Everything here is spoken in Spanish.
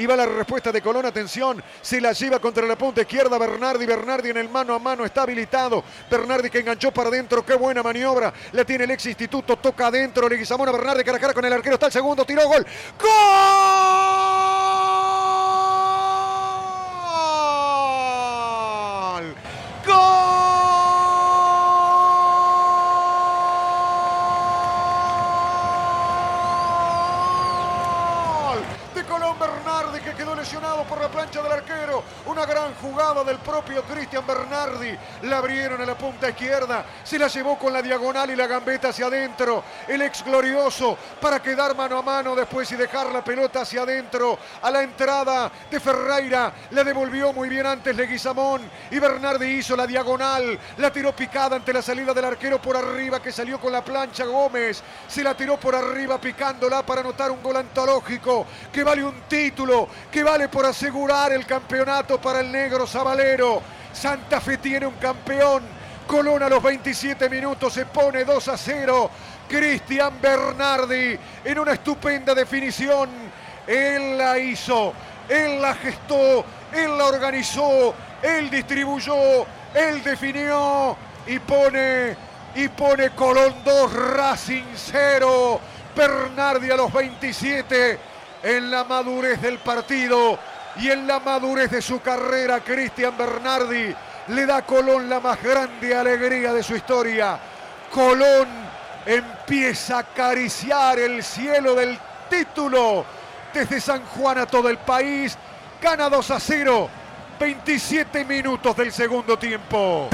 Y va la respuesta de Colón, atención, se la lleva contra la punta izquierda Bernardi, Bernardi en el mano a mano está habilitado. Bernardi que enganchó para adentro, qué buena maniobra. La tiene el ex instituto, toca adentro, Leguizamón a Bernardi cara a cara con el arquero, está el segundo, tiró gol. ¡Gol! ¡Gol! De Colón Bernardi que quedó lesionado por la plancha del arquero. Una gran jugada del propio Cristian Bernardi. La abrieron a la punta izquierda. Se la llevó con la diagonal y la gambeta hacia adentro. El ex glorioso para quedar mano a mano después y dejar la pelota hacia adentro. A la entrada de Ferreira. La devolvió muy bien antes Leguizamón. Y Bernardi hizo la diagonal. La tiró picada ante la salida del arquero por arriba que salió con la plancha Gómez. Se la tiró por arriba picándola para anotar un gol antológico que un título, que vale por asegurar el campeonato para el negro Zabalero. Santa Fe tiene un campeón. Colón a los 27 minutos se pone 2 a 0. Cristian Bernardi en una estupenda definición. Él la hizo, él la gestó, él la organizó, él distribuyó, él definió y pone y pone Colón 2 Racing 0. Bernardi a los 27 en la madurez del partido y en la madurez de su carrera, Cristian Bernardi le da a Colón la más grande alegría de su historia. Colón empieza a acariciar el cielo del título desde San Juan a todo el país. Gana 2 a 0, 27 minutos del segundo tiempo.